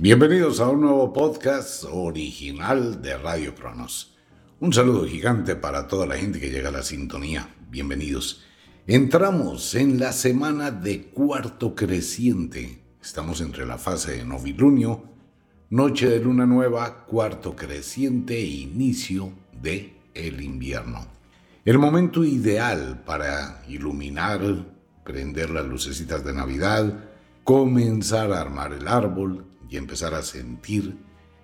Bienvenidos a un nuevo podcast original de Radio Cronos. Un saludo gigante para toda la gente que llega a la sintonía. Bienvenidos. Entramos en la semana de cuarto creciente. Estamos entre la fase de novilunio, noche de luna nueva, cuarto creciente e inicio de el invierno. El momento ideal para iluminar, prender las lucecitas de Navidad, comenzar a armar el árbol, y empezar a sentir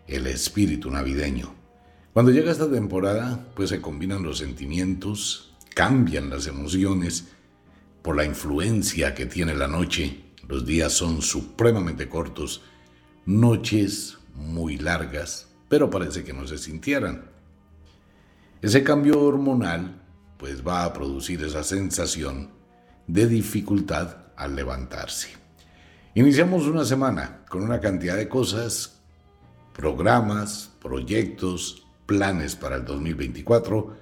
el espíritu navideño. Cuando llega esta temporada, pues se combinan los sentimientos, cambian las emociones por la influencia que tiene la noche. Los días son supremamente cortos, noches muy largas, pero parece que no se sintieran. Ese cambio hormonal pues va a producir esa sensación de dificultad al levantarse. Iniciamos una semana con una cantidad de cosas, programas, proyectos, planes para el 2024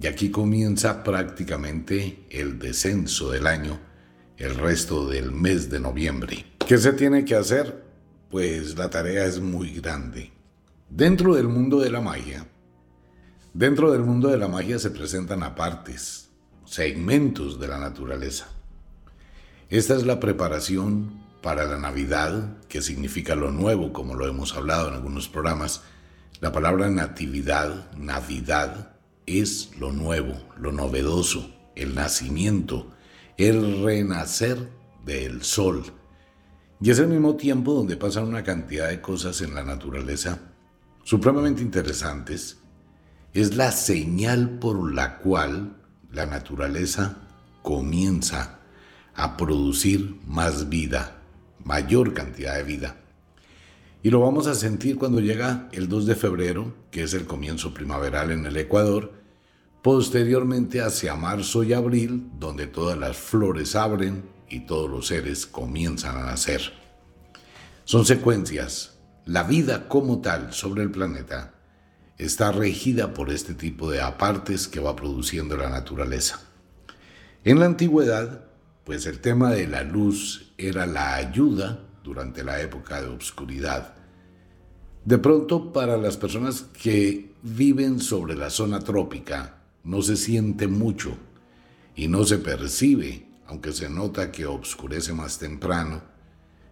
y aquí comienza prácticamente el descenso del año, el resto del mes de noviembre. ¿Qué se tiene que hacer? Pues la tarea es muy grande. Dentro del mundo de la magia, dentro del mundo de la magia se presentan apartes, segmentos de la naturaleza. Esta es la preparación para la Navidad, que significa lo nuevo, como lo hemos hablado en algunos programas, la palabra natividad, Navidad, es lo nuevo, lo novedoso, el nacimiento, el renacer del sol. Y es el mismo tiempo donde pasan una cantidad de cosas en la naturaleza supremamente interesantes. Es la señal por la cual la naturaleza comienza a producir más vida, mayor cantidad de vida. Y lo vamos a sentir cuando llega el 2 de febrero, que es el comienzo primaveral en el Ecuador, posteriormente hacia marzo y abril, donde todas las flores abren y todos los seres comienzan a nacer. Son secuencias. La vida como tal sobre el planeta está regida por este tipo de apartes que va produciendo la naturaleza. En la antigüedad, pues el tema de la luz era la ayuda durante la época de obscuridad. De pronto, para las personas que viven sobre la zona trópica, no se siente mucho y no se percibe, aunque se nota que oscurece más temprano,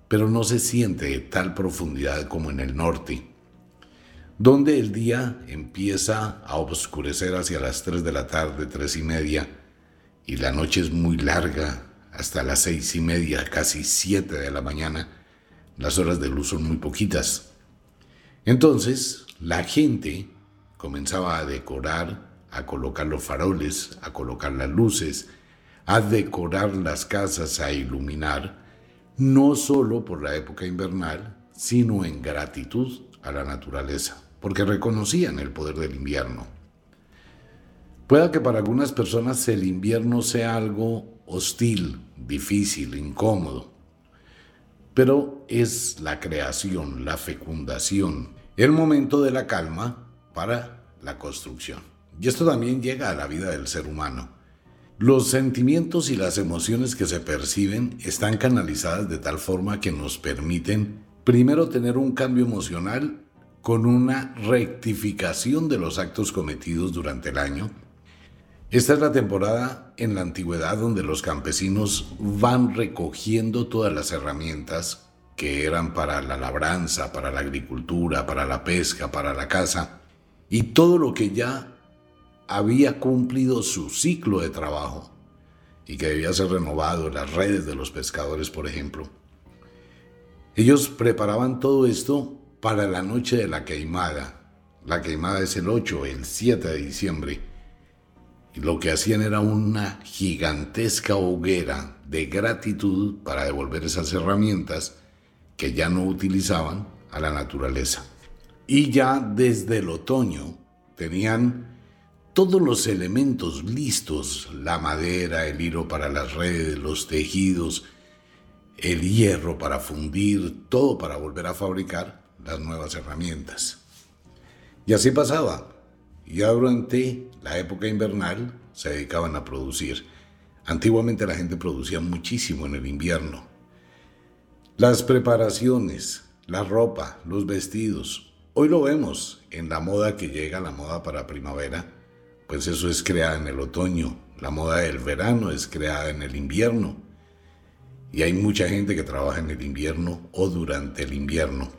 pero no se siente de tal profundidad como en el norte, donde el día empieza a oscurecer hacia las 3 de la tarde, tres y media, y la noche es muy larga, hasta las seis y media, casi siete de la mañana, las horas de luz son muy poquitas. Entonces, la gente comenzaba a decorar, a colocar los faroles, a colocar las luces, a decorar las casas, a iluminar, no solo por la época invernal, sino en gratitud a la naturaleza, porque reconocían el poder del invierno. Pueda que para algunas personas el invierno sea algo hostil, difícil, incómodo. pero es la creación, la fecundación, el momento de la calma para la construcción. Y esto también llega a la vida del ser humano. Los sentimientos y las emociones que se perciben están canalizadas de tal forma que nos permiten primero tener un cambio emocional con una rectificación de los actos cometidos durante el año. Esta es la temporada en la antigüedad donde los campesinos van recogiendo todas las herramientas que eran para la labranza, para la agricultura, para la pesca, para la caza, y todo lo que ya había cumplido su ciclo de trabajo y que debía ser renovado, las redes de los pescadores, por ejemplo. Ellos preparaban todo esto para la noche de la queimada. La queimada es el 8, el 7 de diciembre. Lo que hacían era una gigantesca hoguera de gratitud para devolver esas herramientas que ya no utilizaban a la naturaleza. Y ya desde el otoño tenían todos los elementos listos, la madera, el hilo para las redes, los tejidos, el hierro para fundir, todo para volver a fabricar las nuevas herramientas. Y así pasaba. Ya durante la época invernal se dedicaban a producir. Antiguamente la gente producía muchísimo en el invierno. Las preparaciones, la ropa, los vestidos. Hoy lo vemos en la moda que llega, la moda para primavera pues eso es creada en el otoño. La moda del verano es creada en el invierno. Y hay mucha gente que trabaja en el invierno o durante el invierno.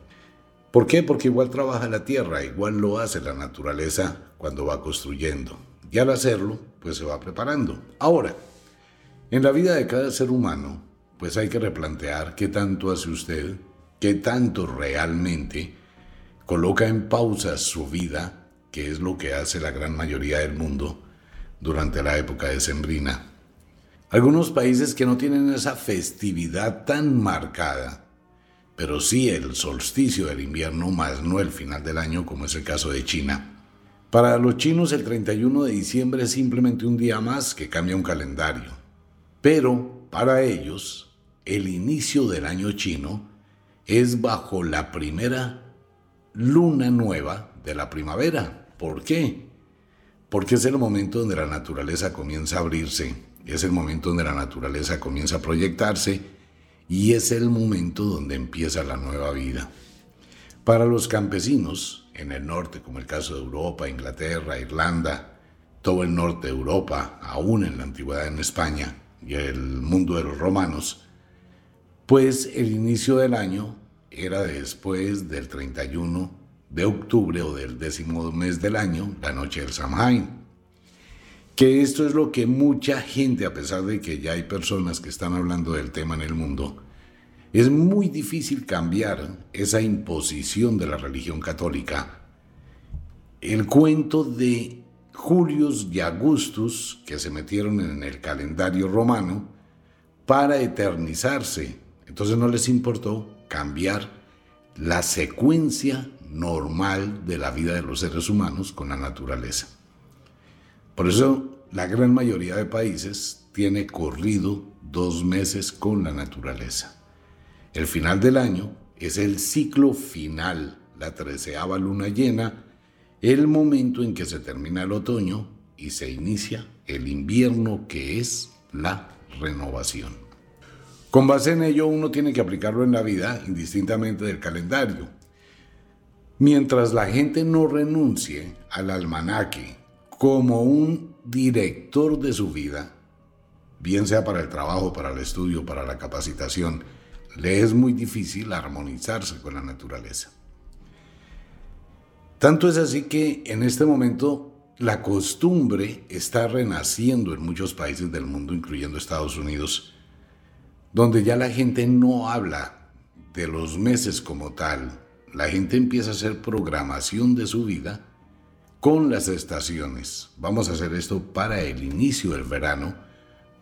¿Por qué? Porque igual trabaja la tierra, igual lo hace la naturaleza cuando va construyendo. Y al hacerlo, pues se va preparando. Ahora, en la vida de cada ser humano, pues hay que replantear qué tanto hace usted, qué tanto realmente coloca en pausa su vida que es lo que hace la gran mayoría del mundo durante la época de Sembrina. Algunos países que no tienen esa festividad tan marcada, pero sí el solsticio del invierno más no el final del año como es el caso de China. Para los chinos el 31 de diciembre es simplemente un día más que cambia un calendario. Pero para ellos el inicio del año chino es bajo la primera luna nueva de la primavera, ¿Por qué? Porque es el momento donde la naturaleza comienza a abrirse, es el momento donde la naturaleza comienza a proyectarse y es el momento donde empieza la nueva vida. Para los campesinos, en el norte, como el caso de Europa, Inglaterra, Irlanda, todo el norte de Europa, aún en la antigüedad en España y el mundo de los romanos, pues el inicio del año era después del 31 de octubre o del décimo mes del año, la noche del Samhain. Que esto es lo que mucha gente, a pesar de que ya hay personas que están hablando del tema en el mundo, es muy difícil cambiar esa imposición de la religión católica. El cuento de Julius y Augustus, que se metieron en el calendario romano para eternizarse. Entonces no les importó cambiar la secuencia normal de la vida de los seres humanos con la naturaleza. Por eso la gran mayoría de países tiene corrido dos meses con la naturaleza. El final del año es el ciclo final, la treceava luna llena, el momento en que se termina el otoño y se inicia el invierno que es la renovación. Con base en ello uno tiene que aplicarlo en la vida indistintamente del calendario. Mientras la gente no renuncie al almanaque como un director de su vida, bien sea para el trabajo, para el estudio, para la capacitación, le es muy difícil armonizarse con la naturaleza. Tanto es así que en este momento la costumbre está renaciendo en muchos países del mundo, incluyendo Estados Unidos, donde ya la gente no habla de los meses como tal, la gente empieza a hacer programación de su vida con las estaciones. Vamos a hacer esto para el inicio del verano,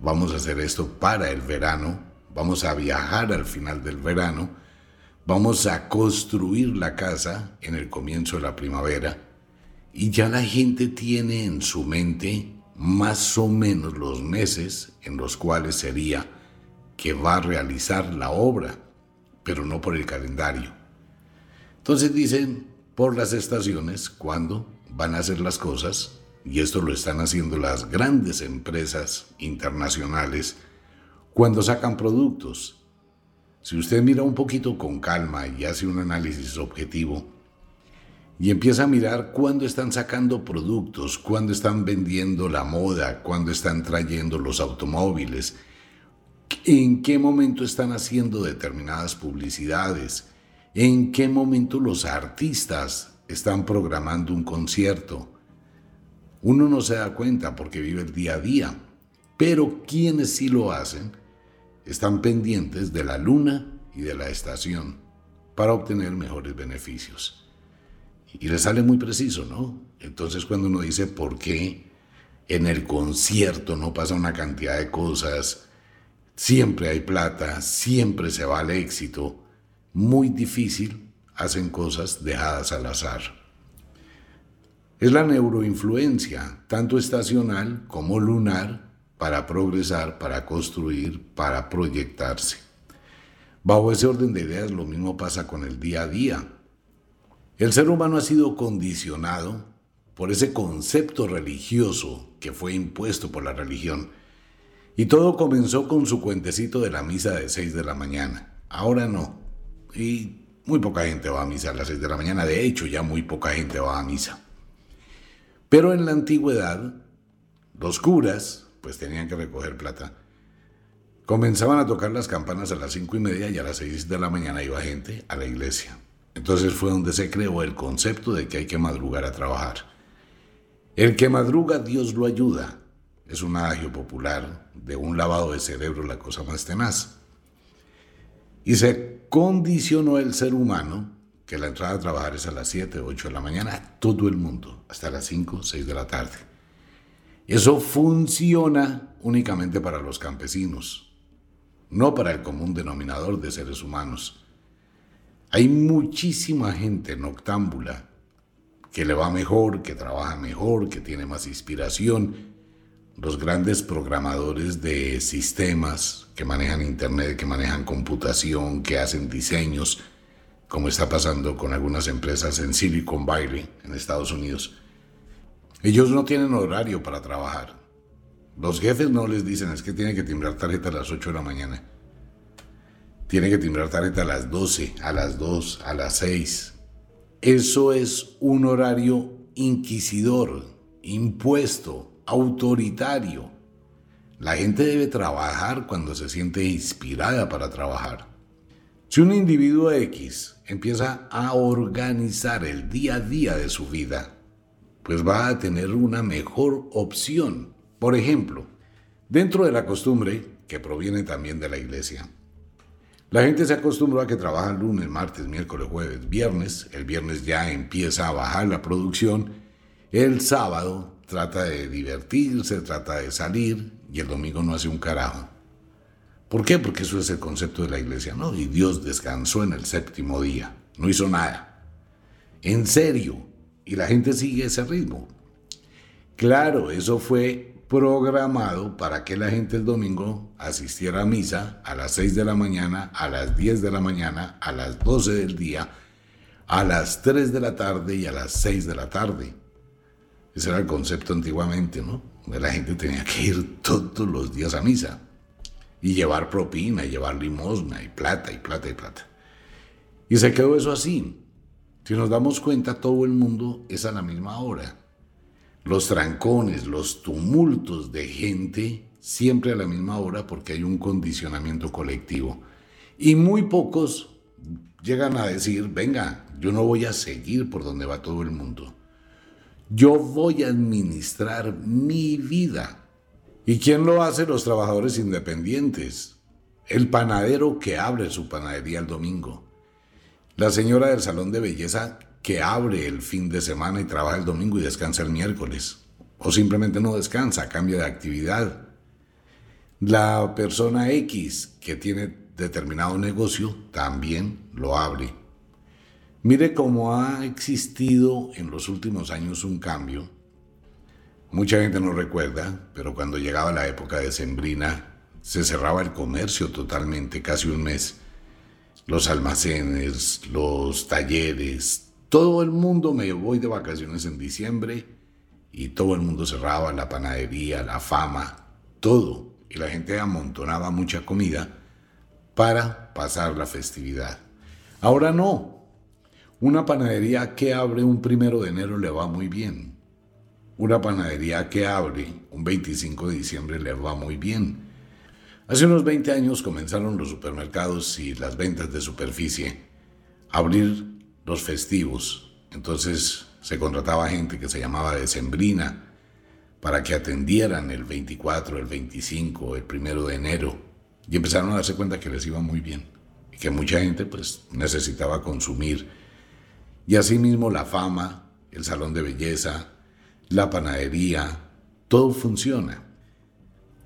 vamos a hacer esto para el verano, vamos a viajar al final del verano, vamos a construir la casa en el comienzo de la primavera. Y ya la gente tiene en su mente más o menos los meses en los cuales sería que va a realizar la obra pero no por el calendario. Entonces dicen por las estaciones cuándo van a hacer las cosas, y esto lo están haciendo las grandes empresas internacionales cuando sacan productos. Si usted mira un poquito con calma y hace un análisis objetivo, y empieza a mirar cuándo están sacando productos, cuándo están vendiendo la moda, cuándo están trayendo los automóviles, en qué momento están haciendo determinadas publicidades, en qué momento los artistas están programando un concierto. Uno no se da cuenta porque vive el día a día, pero quienes sí lo hacen están pendientes de la luna y de la estación para obtener mejores beneficios. Y le sale muy preciso, ¿no? Entonces cuando uno dice por qué en el concierto no pasa una cantidad de cosas, siempre hay plata, siempre se va al éxito, muy difícil hacen cosas dejadas al azar. Es la neuroinfluencia, tanto estacional como lunar, para progresar, para construir, para proyectarse. Bajo ese orden de ideas lo mismo pasa con el día a día. El ser humano ha sido condicionado por ese concepto religioso que fue impuesto por la religión. Y todo comenzó con su cuentecito de la misa de 6 de la mañana. Ahora no. Y muy poca gente va a misa a las 6 de la mañana. De hecho, ya muy poca gente va a misa. Pero en la antigüedad, los curas, pues tenían que recoger plata, comenzaban a tocar las campanas a las cinco y media y a las 6 de la mañana iba gente a la iglesia. Entonces fue donde se creó el concepto de que hay que madrugar a trabajar. El que madruga, Dios lo ayuda. Es un adagio popular de un lavado de cerebro, la cosa más tenaz. Y se condicionó el ser humano que la entrada a trabajar es a las 7, 8 de la mañana, todo el mundo, hasta las 5, 6 de la tarde. Eso funciona únicamente para los campesinos, no para el común denominador de seres humanos. Hay muchísima gente noctámbula que le va mejor, que trabaja mejor, que tiene más inspiración. Los grandes programadores de sistemas que manejan Internet, que manejan computación, que hacen diseños, como está pasando con algunas empresas en Silicon Valley, en Estados Unidos. Ellos no tienen horario para trabajar. Los jefes no les dicen es que tienen que timbrar tarjeta a las 8 de la mañana tiene que timbrar tarjeta a las 12, a las 2, a las 6. Eso es un horario inquisidor, impuesto, autoritario. La gente debe trabajar cuando se siente inspirada para trabajar. Si un individuo X empieza a organizar el día a día de su vida, pues va a tener una mejor opción. Por ejemplo, dentro de la costumbre, que proviene también de la iglesia, la gente se acostumbró a que trabajan lunes, martes, miércoles, jueves, viernes. El viernes ya empieza a bajar la producción. El sábado trata de divertirse, trata de salir y el domingo no hace un carajo. ¿Por qué? Porque eso es el concepto de la iglesia, ¿no? Y Dios descansó en el séptimo día, no hizo nada. En serio. Y la gente sigue ese ritmo. Claro, eso fue programado para que la gente el domingo asistiera a misa a las 6 de la mañana, a las 10 de la mañana, a las 12 del día, a las 3 de la tarde y a las 6 de la tarde. Ese era el concepto antiguamente, ¿no? La gente tenía que ir todos los días a misa y llevar propina, y llevar limosna y plata y plata y plata. Y se quedó eso así. Si nos damos cuenta, todo el mundo es a la misma hora los trancones, los tumultos de gente siempre a la misma hora porque hay un condicionamiento colectivo. Y muy pocos llegan a decir, venga, yo no voy a seguir por donde va todo el mundo. Yo voy a administrar mi vida. ¿Y quién lo hace? Los trabajadores independientes. El panadero que abre su panadería el domingo. La señora del salón de belleza que abre el fin de semana y trabaja el domingo y descansa el miércoles. O simplemente no descansa, cambia de actividad. La persona X que tiene determinado negocio también lo abre. Mire cómo ha existido en los últimos años un cambio. Mucha gente no recuerda, pero cuando llegaba la época de Sembrina, se cerraba el comercio totalmente, casi un mes. los almacenes, los talleres, todo el mundo me voy de vacaciones en diciembre y todo el mundo cerraba, la panadería, la fama, todo. Y la gente amontonaba mucha comida para pasar la festividad. Ahora no. Una panadería que abre un primero de enero le va muy bien. Una panadería que abre un 25 de diciembre le va muy bien. Hace unos 20 años comenzaron los supermercados y las ventas de superficie abrir los festivos. Entonces se contrataba gente que se llamaba decembrina para que atendieran el 24, el 25, el primero de enero. Y empezaron a darse cuenta que les iba muy bien y que mucha gente pues necesitaba consumir. Y asimismo la fama, el salón de belleza, la panadería, todo funciona.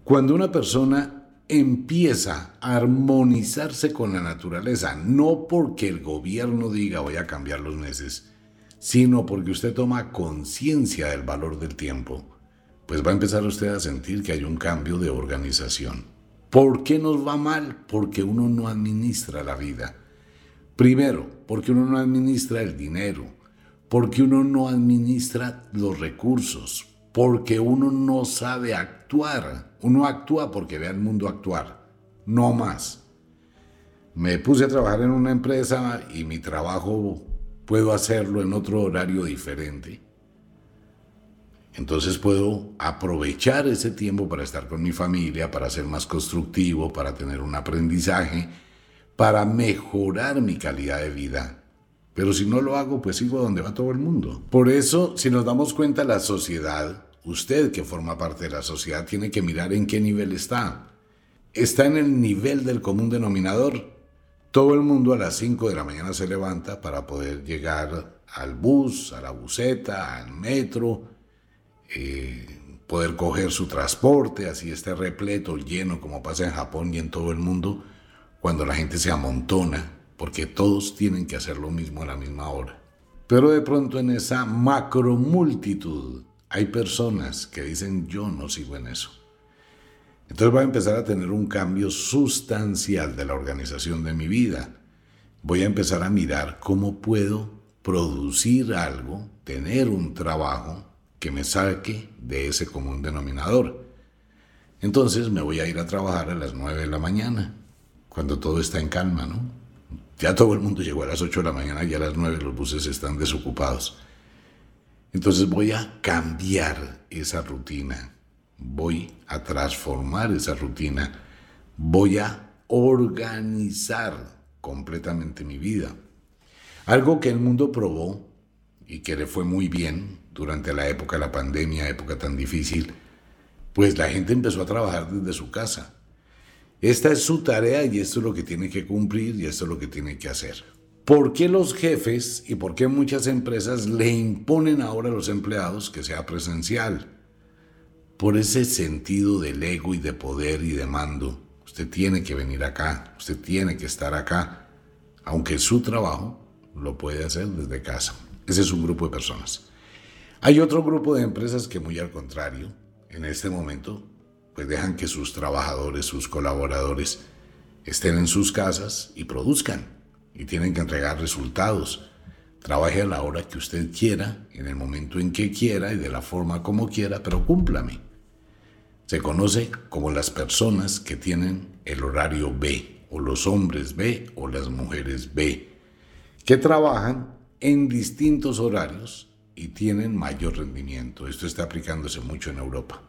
Cuando una persona empieza a armonizarse con la naturaleza, no porque el gobierno diga voy a cambiar los meses, sino porque usted toma conciencia del valor del tiempo, pues va a empezar usted a sentir que hay un cambio de organización. ¿Por qué nos va mal? Porque uno no administra la vida. Primero, porque uno no administra el dinero, porque uno no administra los recursos, porque uno no sabe actuar. Uno actúa porque ve al mundo actuar, no más. Me puse a trabajar en una empresa y mi trabajo puedo hacerlo en otro horario diferente. Entonces puedo aprovechar ese tiempo para estar con mi familia, para ser más constructivo, para tener un aprendizaje, para mejorar mi calidad de vida. Pero si no lo hago, pues sigo donde va todo el mundo. Por eso, si nos damos cuenta, la sociedad Usted que forma parte de la sociedad tiene que mirar en qué nivel está. Está en el nivel del común denominador. Todo el mundo a las 5 de la mañana se levanta para poder llegar al bus, a la buseta, al metro, eh, poder coger su transporte, así esté repleto, lleno, como pasa en Japón y en todo el mundo, cuando la gente se amontona, porque todos tienen que hacer lo mismo a la misma hora. Pero de pronto en esa macro multitud hay personas que dicen yo no sigo en eso. Entonces voy a empezar a tener un cambio sustancial de la organización de mi vida. Voy a empezar a mirar cómo puedo producir algo, tener un trabajo que me saque de ese común denominador. Entonces me voy a ir a trabajar a las 9 de la mañana, cuando todo está en calma, ¿no? Ya todo el mundo llegó a las 8 de la mañana y a las 9 los buses están desocupados. Entonces voy a cambiar esa rutina, voy a transformar esa rutina, voy a organizar completamente mi vida. Algo que el mundo probó y que le fue muy bien durante la época de la pandemia, época tan difícil, pues la gente empezó a trabajar desde su casa. Esta es su tarea y esto es lo que tiene que cumplir y esto es lo que tiene que hacer. ¿Por qué los jefes y por qué muchas empresas le imponen ahora a los empleados que sea presencial? Por ese sentido del ego y de poder y de mando. Usted tiene que venir acá, usted tiene que estar acá, aunque su trabajo lo puede hacer desde casa. Ese es un grupo de personas. Hay otro grupo de empresas que muy al contrario, en este momento, pues dejan que sus trabajadores, sus colaboradores, estén en sus casas y produzcan y tienen que entregar resultados. Trabaje a la hora que usted quiera, en el momento en que quiera y de la forma como quiera, pero cúmplame. Se conoce como las personas que tienen el horario B, o los hombres B o las mujeres B, que trabajan en distintos horarios y tienen mayor rendimiento. Esto está aplicándose mucho en Europa.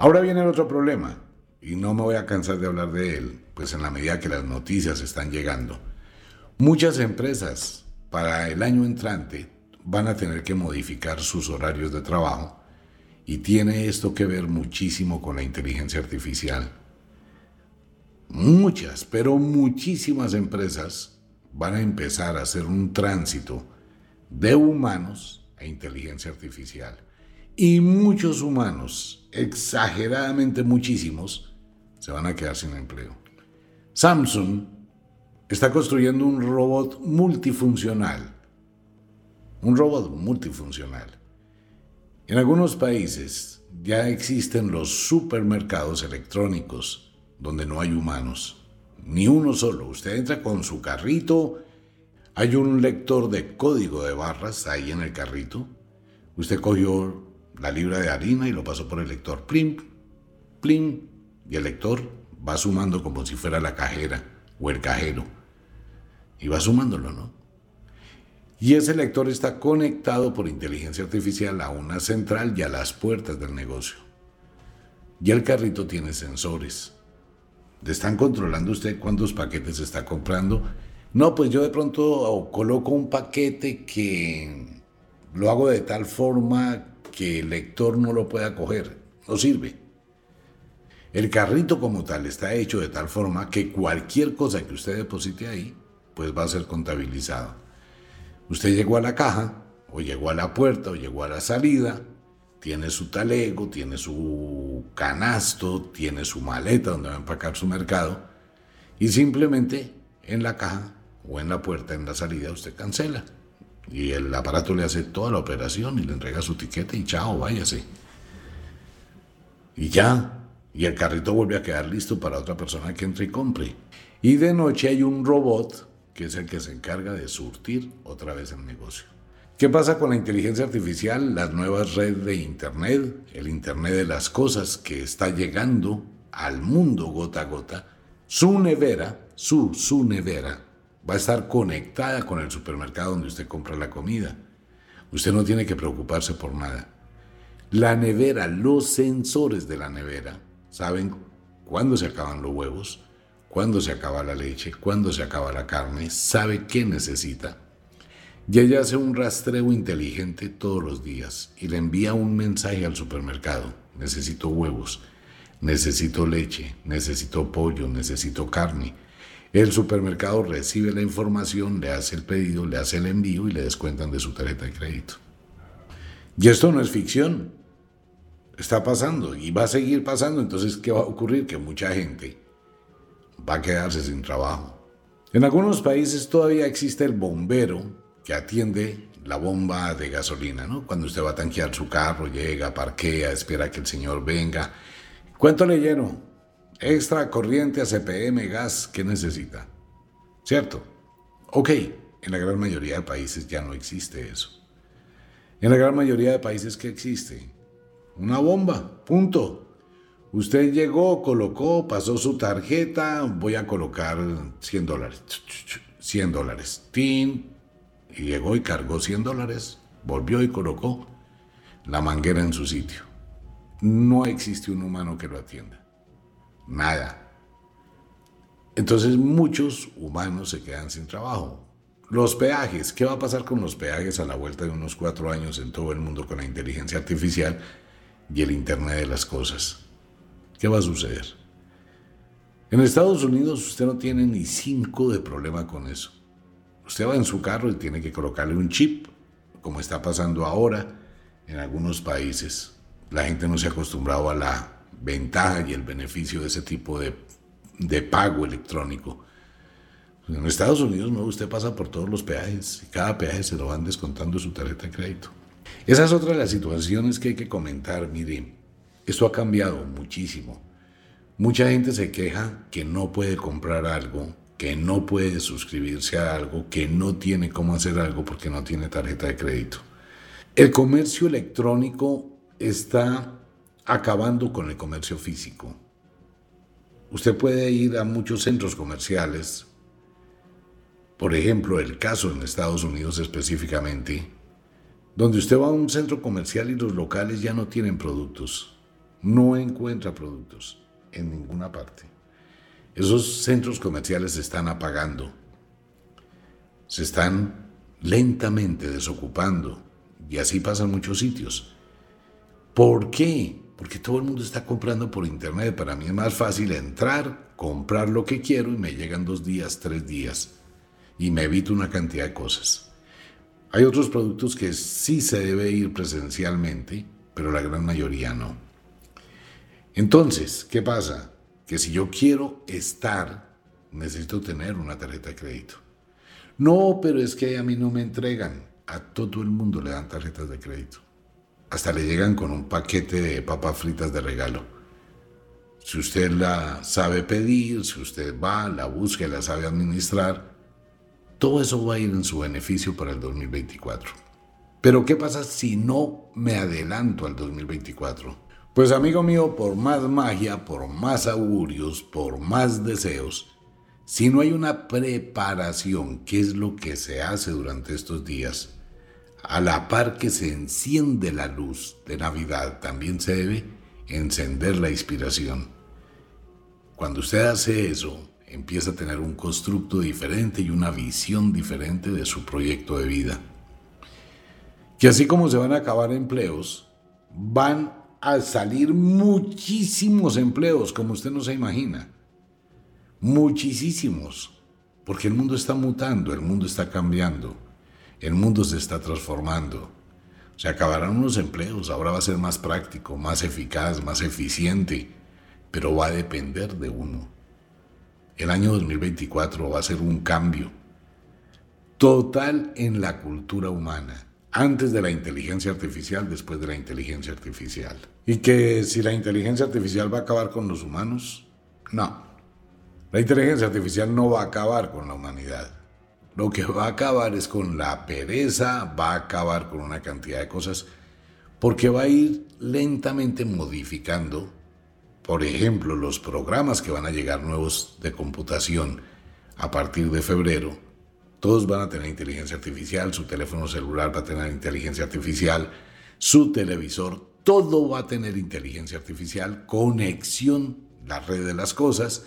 Ahora viene el otro problema, y no me voy a cansar de hablar de él, pues en la medida que las noticias están llegando, Muchas empresas para el año entrante van a tener que modificar sus horarios de trabajo y tiene esto que ver muchísimo con la inteligencia artificial. Muchas, pero muchísimas empresas van a empezar a hacer un tránsito de humanos a inteligencia artificial. Y muchos humanos, exageradamente muchísimos, se van a quedar sin empleo. Samsung está construyendo un robot multifuncional. Un robot multifuncional. En algunos países ya existen los supermercados electrónicos donde no hay humanos. ni uno solo. Usted entra con su carrito, hay un lector de código de barras ahí en el carrito. Usted cogió la libra de harina y lo pasó por el lector. Plim, plim. Y el lector va sumando como si fuera la cajera o el cajero. Y va sumándolo, ¿no? Y ese lector está conectado por inteligencia artificial a una central y a las puertas del negocio. Y el carrito tiene sensores. Le están controlando usted cuántos paquetes está comprando. No, pues yo de pronto coloco un paquete que lo hago de tal forma que el lector no lo pueda coger. No sirve. El carrito como tal está hecho de tal forma que cualquier cosa que usted deposite ahí, pues va a ser contabilizado. Usted llegó a la caja, o llegó a la puerta, o llegó a la salida, tiene su talego, tiene su canasto, tiene su maleta donde va a empacar su mercado, y simplemente en la caja o en la puerta, en la salida, usted cancela. Y el aparato le hace toda la operación y le entrega su tiquete y chao, váyase. Y ya, y el carrito vuelve a quedar listo para otra persona que entre y compre. Y de noche hay un robot que es el que se encarga de surtir otra vez el negocio. ¿Qué pasa con la inteligencia artificial, las nuevas redes de Internet, el Internet de las cosas que está llegando al mundo gota a gota? Su nevera, su, su nevera, va a estar conectada con el supermercado donde usted compra la comida. Usted no tiene que preocuparse por nada. La nevera, los sensores de la nevera, saben cuándo se acaban los huevos, cuándo se acaba la leche, cuándo se acaba la carne, sabe qué necesita. Y ella hace un rastreo inteligente todos los días y le envía un mensaje al supermercado. Necesito huevos, necesito leche, necesito pollo, necesito carne. El supermercado recibe la información, le hace el pedido, le hace el envío y le descuentan de su tarjeta de crédito. Y esto no es ficción. Está pasando y va a seguir pasando. Entonces, ¿qué va a ocurrir? Que mucha gente va a quedarse sin trabajo. En algunos países todavía existe el bombero que atiende la bomba de gasolina, ¿no? Cuando usted va a tanquear su carro, llega, parquea, espera que el señor venga. ¿Cuánto le lleno? Extra, corriente, ACPM, gas, ¿qué necesita? ¿Cierto? Ok, en la gran mayoría de países ya no existe eso. En la gran mayoría de países, ¿qué existe? Una bomba, punto. Usted llegó, colocó, pasó su tarjeta, voy a colocar 100 dólares. 100 dólares. Tin. Y llegó y cargó 100 dólares. Volvió y colocó la manguera en su sitio. No existe un humano que lo atienda. Nada. Entonces muchos humanos se quedan sin trabajo. Los peajes, ¿qué va a pasar con los peajes a la vuelta de unos cuatro años en todo el mundo con la inteligencia artificial y el Internet de las Cosas? ¿Qué va a suceder? En Estados Unidos usted no tiene ni cinco de problema con eso. Usted va en su carro y tiene que colocarle un chip, como está pasando ahora en algunos países. La gente no se ha acostumbrado a la ventaja y el beneficio de ese tipo de, de pago electrónico. En Estados Unidos no, usted pasa por todos los peajes y cada peaje se lo van descontando su tarjeta de crédito. Esa es otra de las situaciones que hay que comentar. Mire, esto ha cambiado muchísimo. Mucha gente se queja que no puede comprar algo, que no puede suscribirse a algo, que no tiene cómo hacer algo porque no tiene tarjeta de crédito. El comercio electrónico está acabando con el comercio físico. Usted puede ir a muchos centros comerciales, por ejemplo, el caso en Estados Unidos específicamente, donde usted va a un centro comercial y los locales ya no tienen productos no encuentra productos en ninguna parte. Esos centros comerciales se están apagando, se están lentamente desocupando y así pasan muchos sitios. ¿Por qué? Porque todo el mundo está comprando por internet. Para mí es más fácil entrar, comprar lo que quiero y me llegan dos días, tres días y me evito una cantidad de cosas. Hay otros productos que sí se debe ir presencialmente, pero la gran mayoría no. Entonces, ¿qué pasa? Que si yo quiero estar, necesito tener una tarjeta de crédito. No, pero es que a mí no me entregan. A todo el mundo le dan tarjetas de crédito. Hasta le llegan con un paquete de papas fritas de regalo. Si usted la sabe pedir, si usted va, la busca y la sabe administrar, todo eso va a ir en su beneficio para el 2024. Pero ¿qué pasa si no me adelanto al 2024? Pues amigo mío, por más magia, por más augurios, por más deseos, si no hay una preparación, ¿qué es lo que se hace durante estos días? A la par que se enciende la luz de Navidad, también se debe encender la inspiración. Cuando usted hace eso, empieza a tener un constructo diferente y una visión diferente de su proyecto de vida. Que así como se van a acabar empleos, van a salir muchísimos empleos, como usted no se imagina muchísimos, porque el mundo está mutando, el mundo está cambiando, el mundo se está transformando. Se acabarán unos empleos, ahora va a ser más práctico, más eficaz, más eficiente, pero va a depender de uno. El año 2024 va a ser un cambio total en la cultura humana, antes de la inteligencia artificial, después de la inteligencia artificial. Y que si la inteligencia artificial va a acabar con los humanos, no. La inteligencia artificial no va a acabar con la humanidad. Lo que va a acabar es con la pereza, va a acabar con una cantidad de cosas, porque va a ir lentamente modificando, por ejemplo, los programas que van a llegar nuevos de computación a partir de febrero. Todos van a tener inteligencia artificial, su teléfono celular va a tener inteligencia artificial, su televisor, todo va a tener inteligencia artificial, conexión, la red de las cosas,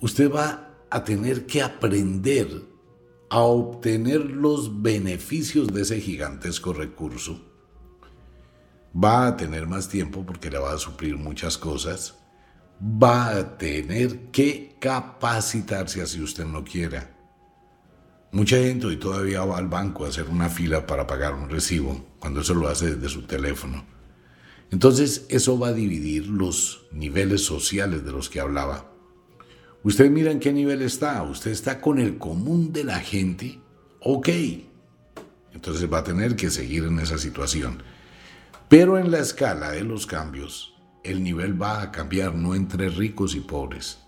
usted va a tener que aprender a obtener los beneficios de ese gigantesco recurso. Va a tener más tiempo porque le va a suplir muchas cosas. Va a tener que capacitarse así usted no quiera. Mucha gente hoy todavía va al banco a hacer una fila para pagar un recibo, cuando eso lo hace desde su teléfono. Entonces eso va a dividir los niveles sociales de los que hablaba. Usted mira en qué nivel está. Usted está con el común de la gente. Ok. Entonces va a tener que seguir en esa situación. Pero en la escala de los cambios, el nivel va a cambiar no entre ricos y pobres.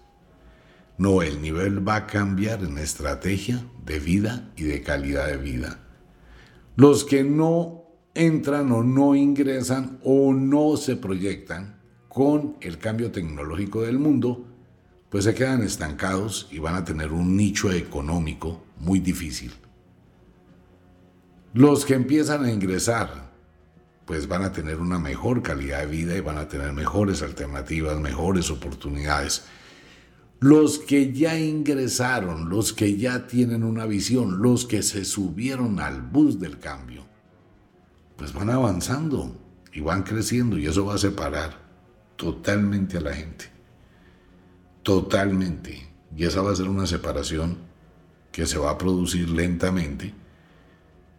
No, el nivel va a cambiar en estrategia de vida y de calidad de vida. Los que no entran o no ingresan o no se proyectan con el cambio tecnológico del mundo, pues se quedan estancados y van a tener un nicho económico muy difícil. Los que empiezan a ingresar, pues van a tener una mejor calidad de vida y van a tener mejores alternativas, mejores oportunidades. Los que ya ingresaron, los que ya tienen una visión, los que se subieron al bus del cambio, pues van avanzando y van creciendo y eso va a separar totalmente a la gente totalmente. Y esa va a ser una separación que se va a producir lentamente,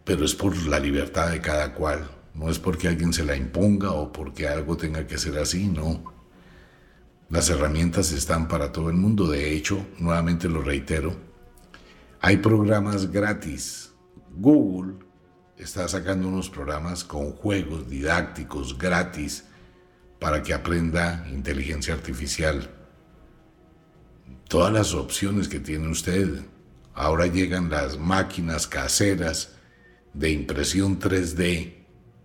pero es por la libertad de cada cual. No es porque alguien se la imponga o porque algo tenga que ser así, no. Las herramientas están para todo el mundo. De hecho, nuevamente lo reitero, hay programas gratis. Google está sacando unos programas con juegos didácticos gratis para que aprenda inteligencia artificial todas las opciones que tiene usted. Ahora llegan las máquinas caseras de impresión 3D.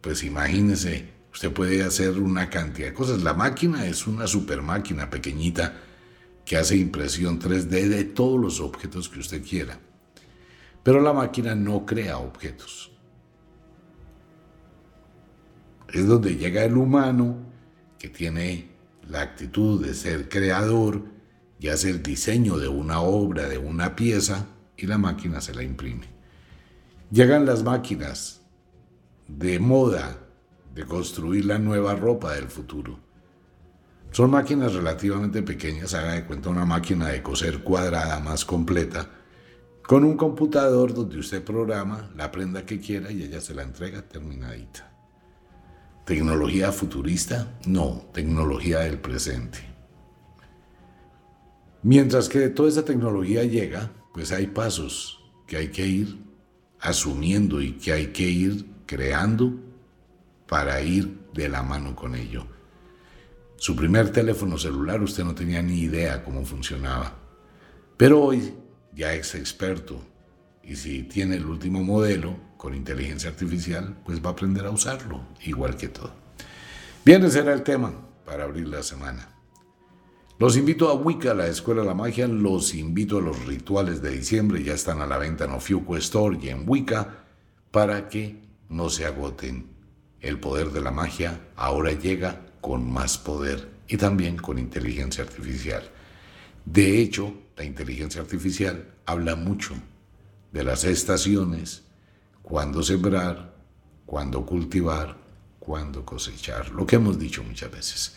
Pues imagínese, usted puede hacer una cantidad de cosas. La máquina es una super máquina pequeñita que hace impresión 3D de todos los objetos que usted quiera. Pero la máquina no crea objetos. Es donde llega el humano que tiene la actitud de ser creador y hace el diseño de una obra, de una pieza, y la máquina se la imprime. Llegan las máquinas de moda de construir la nueva ropa del futuro. Son máquinas relativamente pequeñas, haga de cuenta una máquina de coser cuadrada más completa, con un computador donde usted programa la prenda que quiera y ella se la entrega terminadita. ¿Tecnología futurista? No, tecnología del presente. Mientras que toda esa tecnología llega, pues hay pasos que hay que ir asumiendo y que hay que ir creando para ir de la mano con ello. Su primer teléfono celular usted no tenía ni idea cómo funcionaba. Pero hoy ya es experto y si tiene el último modelo con inteligencia artificial, pues va a aprender a usarlo, igual que todo. Bien, ese era el tema para abrir la semana. Los invito a Wicca, la Escuela de la Magia, los invito a los rituales de diciembre, ya están a la venta en Ofiuco Store y en Wicca, para que no se agoten. El poder de la magia ahora llega con más poder y también con inteligencia artificial. De hecho, la inteligencia artificial habla mucho de las estaciones, cuándo sembrar, cuándo cultivar, cuándo cosechar, lo que hemos dicho muchas veces.